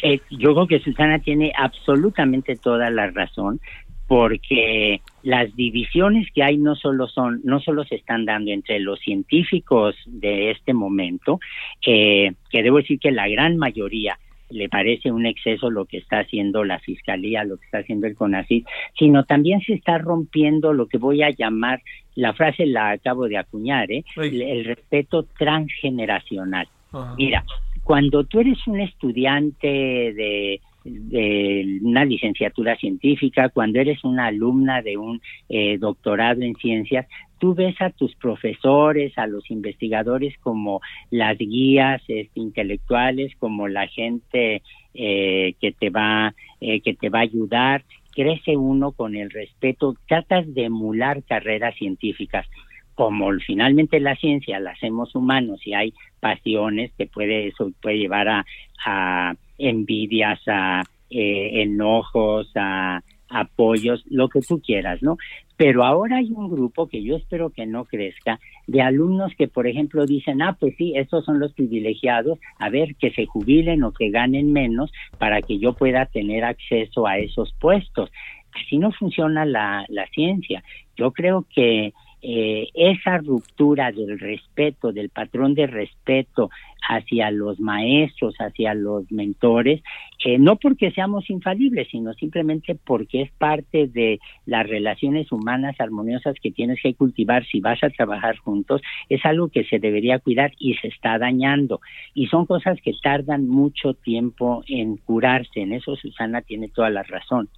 Eh, yo creo que Susana tiene absolutamente toda la razón porque las divisiones que hay no solo son no solo se están dando entre los científicos de este momento eh, que debo decir que la gran mayoría le parece un exceso lo que está haciendo la Fiscalía, lo que está haciendo el CONACYT, sino también se está rompiendo lo que voy a llamar, la frase la acabo de acuñar, ¿eh? el, respeto transgeneracional. Mira, cuando tú eres un estudiante de de una licenciatura científica, cuando eres una alumna de un eh, doctorado en ciencias, tú ves a tus profesores, a los investigadores como las guías este, intelectuales, como la gente eh, que te va eh, que te va a ayudar. Crece uno con el respeto, tratas de emular carreras científicas como finalmente la ciencia la hacemos humanos y hay pasiones que puede eso puede llevar a, a envidias, a eh, enojos, a apoyos, lo que tú quieras, ¿no? Pero ahora hay un grupo que yo espero que no crezca, de alumnos que, por ejemplo, dicen, ah, pues sí, estos son los privilegiados, a ver, que se jubilen o que ganen menos para que yo pueda tener acceso a esos puestos. Así no funciona la, la ciencia. Yo creo que eh, esa ruptura del respeto, del patrón de respeto hacia los maestros, hacia los mentores, eh, no porque seamos infalibles, sino simplemente porque es parte de las relaciones humanas armoniosas que tienes que cultivar si vas a trabajar juntos, es algo que se debería cuidar y se está dañando. Y son cosas que tardan mucho tiempo en curarse. En eso Susana tiene toda la razón.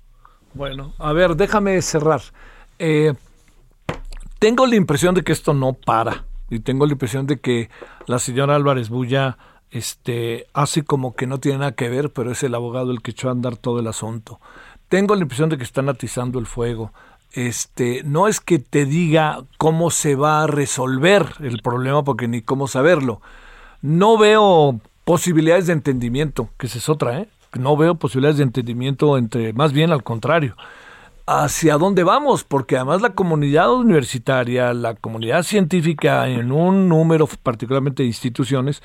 Bueno, a ver, déjame cerrar. Eh, tengo la impresión de que esto no para. Y tengo la impresión de que la señora Álvarez Bulla este, hace como que no tiene nada que ver, pero es el abogado el que echó a andar todo el asunto. Tengo la impresión de que están atizando el fuego. Este, no es que te diga cómo se va a resolver el problema, porque ni cómo saberlo. No veo posibilidades de entendimiento, que esa es otra, ¿eh? No veo posibilidades de entendimiento entre, más bien al contrario hacia dónde vamos, porque además la comunidad universitaria, la comunidad científica en un número particularmente de instituciones,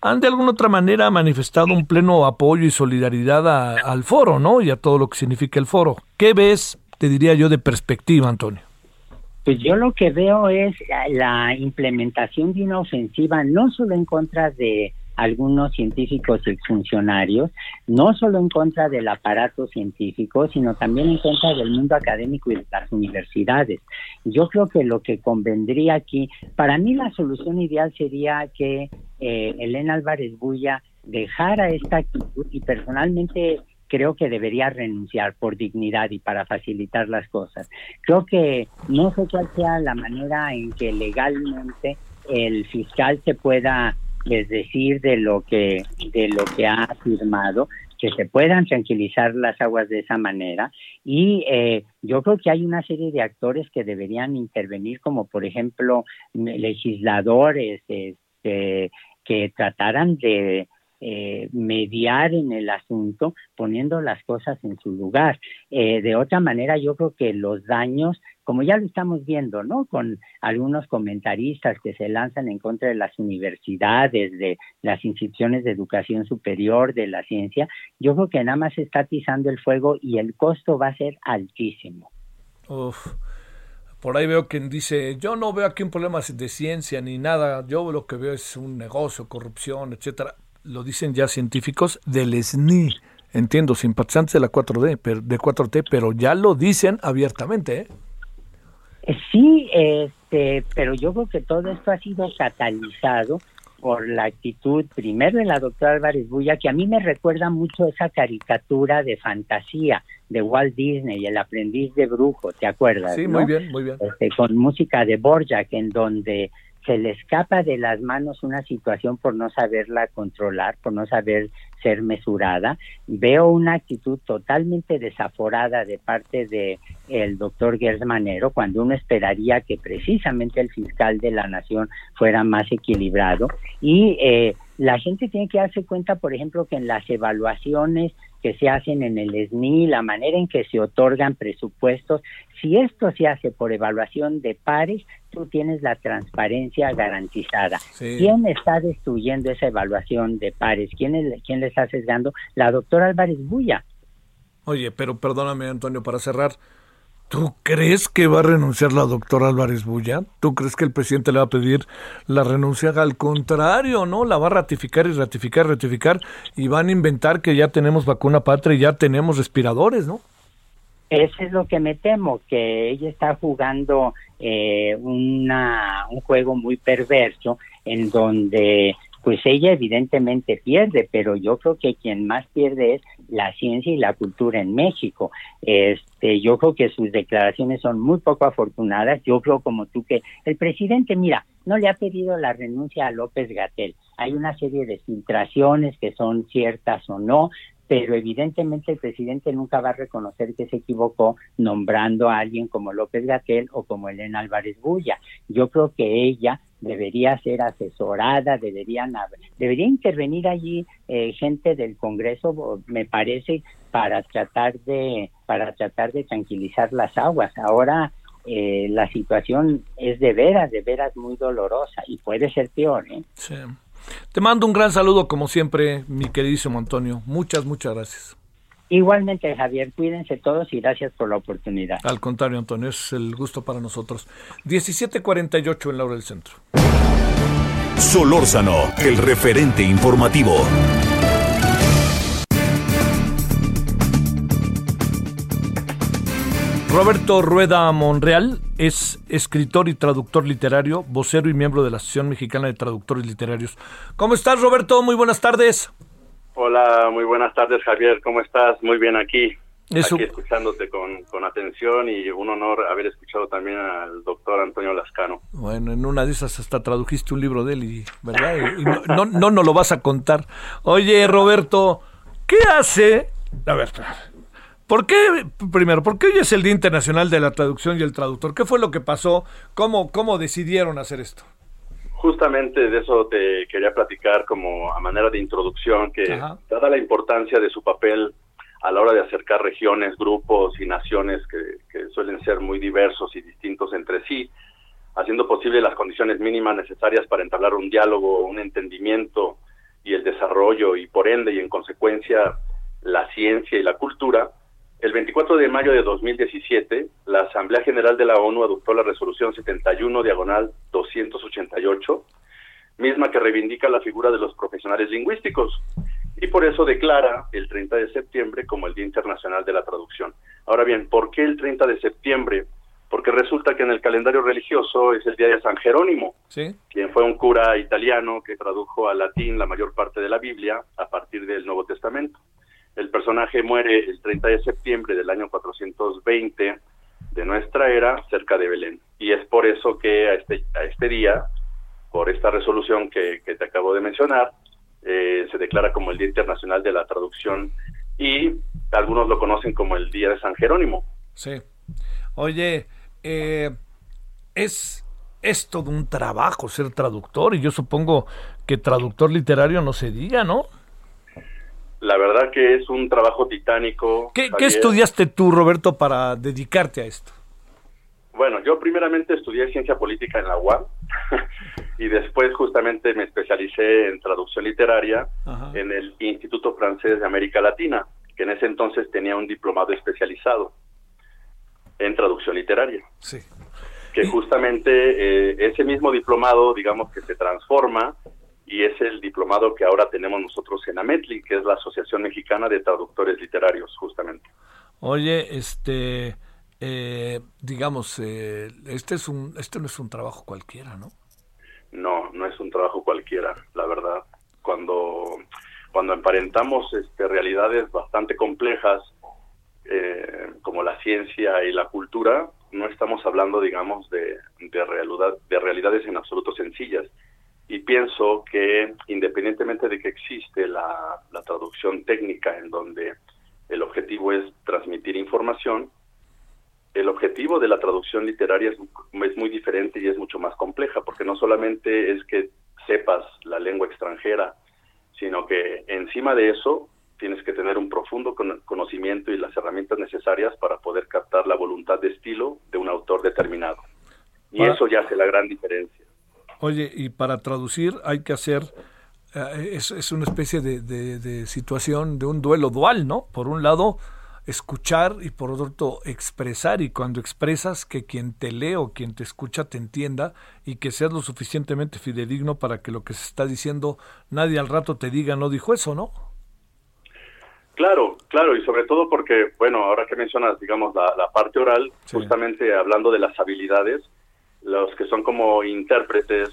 han de alguna otra manera manifestado un pleno apoyo y solidaridad al foro, ¿no? Y a todo lo que significa el foro. ¿Qué ves? te diría yo, de perspectiva, Antonio? Pues yo lo que veo es la implementación de una ofensiva no solo en contra de algunos científicos y funcionarios, no solo en contra del aparato científico, sino también en contra del mundo académico y de las universidades. Yo creo que lo que convendría aquí, para mí la solución ideal sería que eh, Elena Álvarez Bulla dejara esta actitud y personalmente creo que debería renunciar por dignidad y para facilitar las cosas. Creo que no sé cuál sea la manera en que legalmente el fiscal se pueda decir de lo que de lo que ha afirmado que se puedan tranquilizar las aguas de esa manera. Y eh, yo creo que hay una serie de actores que deberían intervenir como por ejemplo legisladores este, que trataran de eh, mediar en el asunto poniendo las cosas en su lugar. Eh, de otra manera, yo creo que los daños, como ya lo estamos viendo, ¿no? Con algunos comentaristas que se lanzan en contra de las universidades, de las instituciones de educación superior, de la ciencia, yo creo que nada más se está atizando el fuego y el costo va a ser altísimo. Por ahí veo quien dice, yo no veo aquí un problema de ciencia ni nada, yo lo que veo es un negocio, corrupción, etcétera lo dicen ya científicos del SNI. Entiendo, simpatizantes de la 4D, de 4T, pero ya lo dicen abiertamente, ¿eh? ¿eh? Sí, este, pero yo creo que todo esto ha sido catalizado por la actitud primero de la doctora Álvarez Bulla, que a mí me recuerda mucho esa caricatura de fantasía de Walt Disney, el aprendiz de brujo, ¿te acuerdas? Sí, muy bien, muy bien. Este, con música de Borjak, en donde se le escapa de las manos una situación por no saberla controlar, por no saber ser mesurada. Veo una actitud totalmente desaforada de parte de el doctor Gersmanero, cuando uno esperaría que precisamente el fiscal de la nación fuera más equilibrado. Y eh, la gente tiene que darse cuenta, por ejemplo, que en las evaluaciones que se hacen en el SNI, la manera en que se otorgan presupuestos, si esto se hace por evaluación de pares, tú tienes la transparencia garantizada. ¿Quién está destruyendo esa evaluación de pares? ¿Quién, ¿Quién le está sesgando? La doctora Álvarez Bulla. Oye, pero perdóname, Antonio, para cerrar. ¿Tú crees que va a renunciar la doctora Álvarez Bulla? ¿Tú crees que el presidente le va a pedir la renuncia? Al contrario, ¿no? La va a ratificar y ratificar, ratificar y van a inventar que ya tenemos vacuna patria y ya tenemos respiradores, ¿no? Eso es lo que me temo, que ella está jugando eh, una, un juego muy perverso en donde pues ella evidentemente pierde, pero yo creo que quien más pierde es la ciencia y la cultura en México. Este, yo creo que sus declaraciones son muy poco afortunadas. Yo creo como tú que el presidente, mira, no le ha pedido la renuncia a López Gatel. Hay una serie de filtraciones que son ciertas o no, pero evidentemente el presidente nunca va a reconocer que se equivocó nombrando a alguien como López Gatel o como Elena Álvarez Bulla. Yo creo que ella debería ser asesorada, deberían debería intervenir allí eh, gente del Congreso, me parece, para tratar de para tratar de tranquilizar las aguas. Ahora eh, la situación es de veras, de veras muy dolorosa y puede ser peor. ¿eh? Sí. Te mando un gran saludo como siempre, mi queridísimo Antonio. Muchas, muchas gracias. Igualmente, Javier, cuídense todos y gracias por la oportunidad. Al contrario, Antonio, es el gusto para nosotros. 17:48 en la hora del centro. Solórzano, el referente informativo. Roberto Rueda Monreal es escritor y traductor literario, vocero y miembro de la Asociación Mexicana de Traductores Literarios. ¿Cómo estás, Roberto? Muy buenas tardes. Hola, muy buenas tardes, Javier. ¿Cómo estás? Muy bien aquí. Aquí escuchándote con, con, atención y un honor haber escuchado también al doctor Antonio Lascano. Bueno, en una de esas hasta tradujiste un libro de él, y, ¿verdad? Y no, no, no nos lo vas a contar. Oye, Roberto, ¿qué hace? A ver, ¿Por qué, primero, por qué hoy es el Día Internacional de la Traducción y el Traductor? ¿Qué fue lo que pasó? ¿Cómo, cómo decidieron hacer esto? Justamente de eso te quería platicar como a manera de introducción, que dada la importancia de su papel a la hora de acercar regiones, grupos y naciones que, que suelen ser muy diversos y distintos entre sí, haciendo posible las condiciones mínimas necesarias para entablar un diálogo, un entendimiento y el desarrollo y por ende y en consecuencia la ciencia y la cultura, El 24 de mayo de 2017, la Asamblea General de la ONU adoptó la resolución 71 diagonal 288, misma que reivindica la figura de los profesionales lingüísticos y por eso declara el 30 de septiembre como el Día Internacional de la Traducción. Ahora bien, ¿por qué el 30 de septiembre? Porque resulta que en el calendario religioso es el día de San Jerónimo, quien fue un cura italiano que tradujo al latín la mayor parte de la Biblia a partir del Nuevo Testamento. El personaje muere el 30 de septiembre del año 420 de nuestra era, cerca de Belén. Y es por eso que a este, a este día, por esta resolución que, te acabo de mencionar, eh, se declara como el Día Internacional de la Traducción y algunos lo conocen como el Día de San Jerónimo. Sí. Oye, eh, es, es todo un trabajo ser traductor y yo supongo que traductor literario no se diga, ¿no? La verdad que es un trabajo titánico. ¿Qué, estudiaste tú, Roberto, para dedicarte a esto? Bueno, yo primeramente estudié ciencia política en la UAM y después justamente me especialicé en traducción literaria en el Instituto Francés de América Latina, que en ese entonces tenía un diplomado especializado en traducción literaria. Sí. Que justamente eh, ese mismo diplomado, digamos que se transforma y es el diplomado que ahora tenemos nosotros en AMETLI, que es la Asociación Mexicana de Traductores Literarios, justamente. Oye, este, eh, digamos, eh, este es un, este no es un trabajo cualquiera, ¿no? No, no es un trabajo cualquiera, la verdad. Cuando, cuando emparentamos este, realidades bastante complejas, eh, como la ciencia y la cultura, no estamos hablando, digamos, de, de, realidad, de realidades en absoluto sencillas y pienso que independientemente de que existe la, traducción técnica en donde el objetivo es transmitir información, el objetivo de la traducción literaria es, es, muy diferente y es mucho más compleja, porque no solamente es que sepas la lengua extranjera, sino que encima de eso tienes que tener un profundo conocimiento y las herramientas necesarias para poder captar la voluntad de estilo de un autor determinado. Y eso ya hace la gran diferencia. Oye, y para traducir hay que hacer, eh, es, una especie de, situación, de un duelo dual, ¿no? Por un lado, escuchar y por otro expresar y cuando expresas que quien te lee o quien te escucha te entienda y que seas lo suficientemente fidedigno para que lo que se está diciendo nadie al rato te diga no dijo eso, ¿no? Claro, claro, y sobre todo porque, bueno, ahora que mencionas, digamos, la, parte oral, justamente hablando de las habilidades, los que son como intérpretes,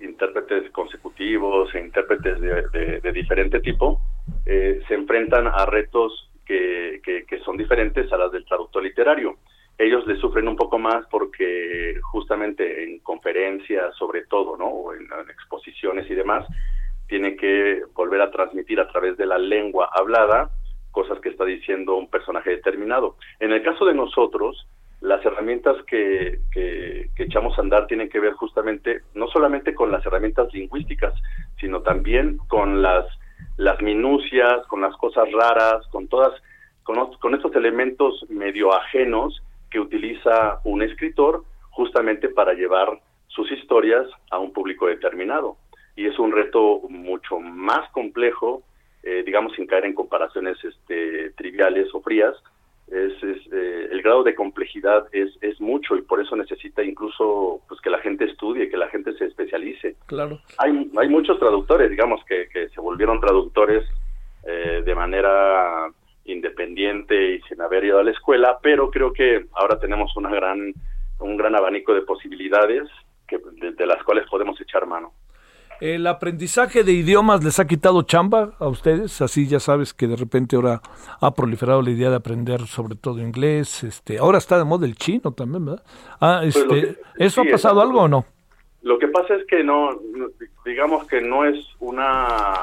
intérpretes consecutivos e intérpretes de, diferente tipo, eh, se enfrentan a retos que, que, son diferentes a las del traductor literario. Ellos le sufren un poco más porque justamente en conferencias, sobre todo, ¿no? o en, en exposiciones y demás, tiene que volver a transmitir a través de la lengua hablada cosas que está diciendo un personaje determinado. En el caso de nosotros, las herramientas que, echamos a andar tienen que ver justamente no solamente con las herramientas lingüísticas, sino también con las, las minucias, con las cosas raras, con todas, con, con estos elementos medio ajenos que utiliza un escritor justamente para llevar sus historias a un público determinado. Y es un reto mucho más complejo, eh, digamos sin caer en comparaciones este, triviales o frías, es, eh, el grado de complejidad es, es mucho y por eso necesita incluso pues que la gente estudie, que la gente se especialice. Claro. Hay, hay muchos traductores, digamos, que, que se volvieron traductores eh, de manera independiente y sin haber ido a la escuela, pero creo que ahora tenemos una gran, un gran abanico de posibilidades que, de las cuales podemos echar mano. ¿El aprendizaje de idiomas les ha quitado chamba a ustedes? Así ya sabes que de repente ahora ha proliferado la idea de aprender sobre todo inglés. Este, ahora está de moda el chino también, ¿verdad? Ah, pues este, ¿Eso ha pasado algo o no? Lo que pasa es que no, digamos que no es una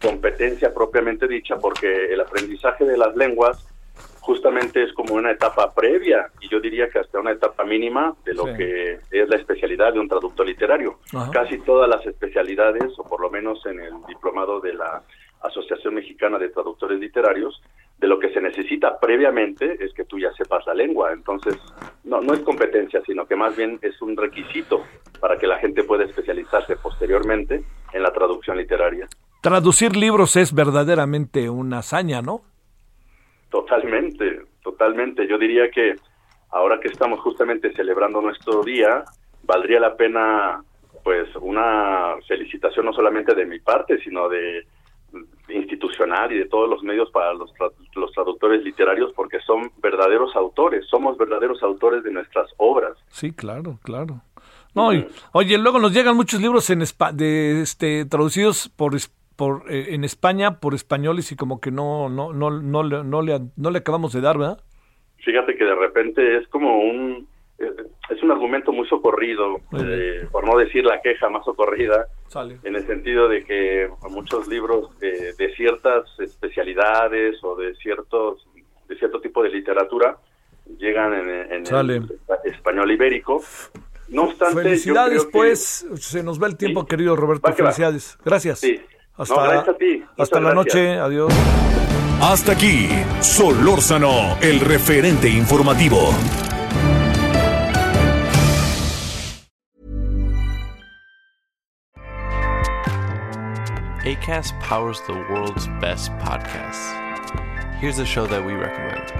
competencia propiamente dicha, porque el aprendizaje de las lenguas justamente es como una etapa previa y yo diría que hasta una etapa mínima de lo que es la especialidad de un traductor literario. Casi todas las especialidades, o por lo menos en el diplomado de la Asociación Mexicana de Traductores Literarios, de lo que se necesita previamente es que tú ya sepas la lengua. Entonces, no, no es competencia, sino que más bien es un requisito para que la gente pueda especializarse posteriormente en la traducción literaria. Traducir libros es verdaderamente una hazaña, ¿no? Totalmente, totalmente. Yo diría que ahora que estamos justamente celebrando nuestro día, valdría la pena pues una felicitación no solamente de mi parte, sino de institucional y de todos los medios para los, los traductores literarios porque son verdaderos autores, somos verdaderos autores de nuestras obras. Sí, claro, claro. No, oye, luego nos llegan muchos libros en de este traducidos por por eh, en España por españoles y como que no no no no le no le, no le acabamos de dar, ¿verdad? Fíjate que de repente es como un es un argumento muy socorrido, eh, por no decir la queja más socorrida, en el sentido de que muchos libros de, ciertas especialidades o de ciertos de cierto tipo de literatura llegan en, el español ibérico. No obstante, felicidades, pues, se nos va el tiempo, querido Roberto. Felicidades. Gracias. Hasta, hasta la noche. Adiós. Hasta aquí, Solórzano, el referente informativo. ACAST powers the world's best podcasts. Here's a show that we recommend.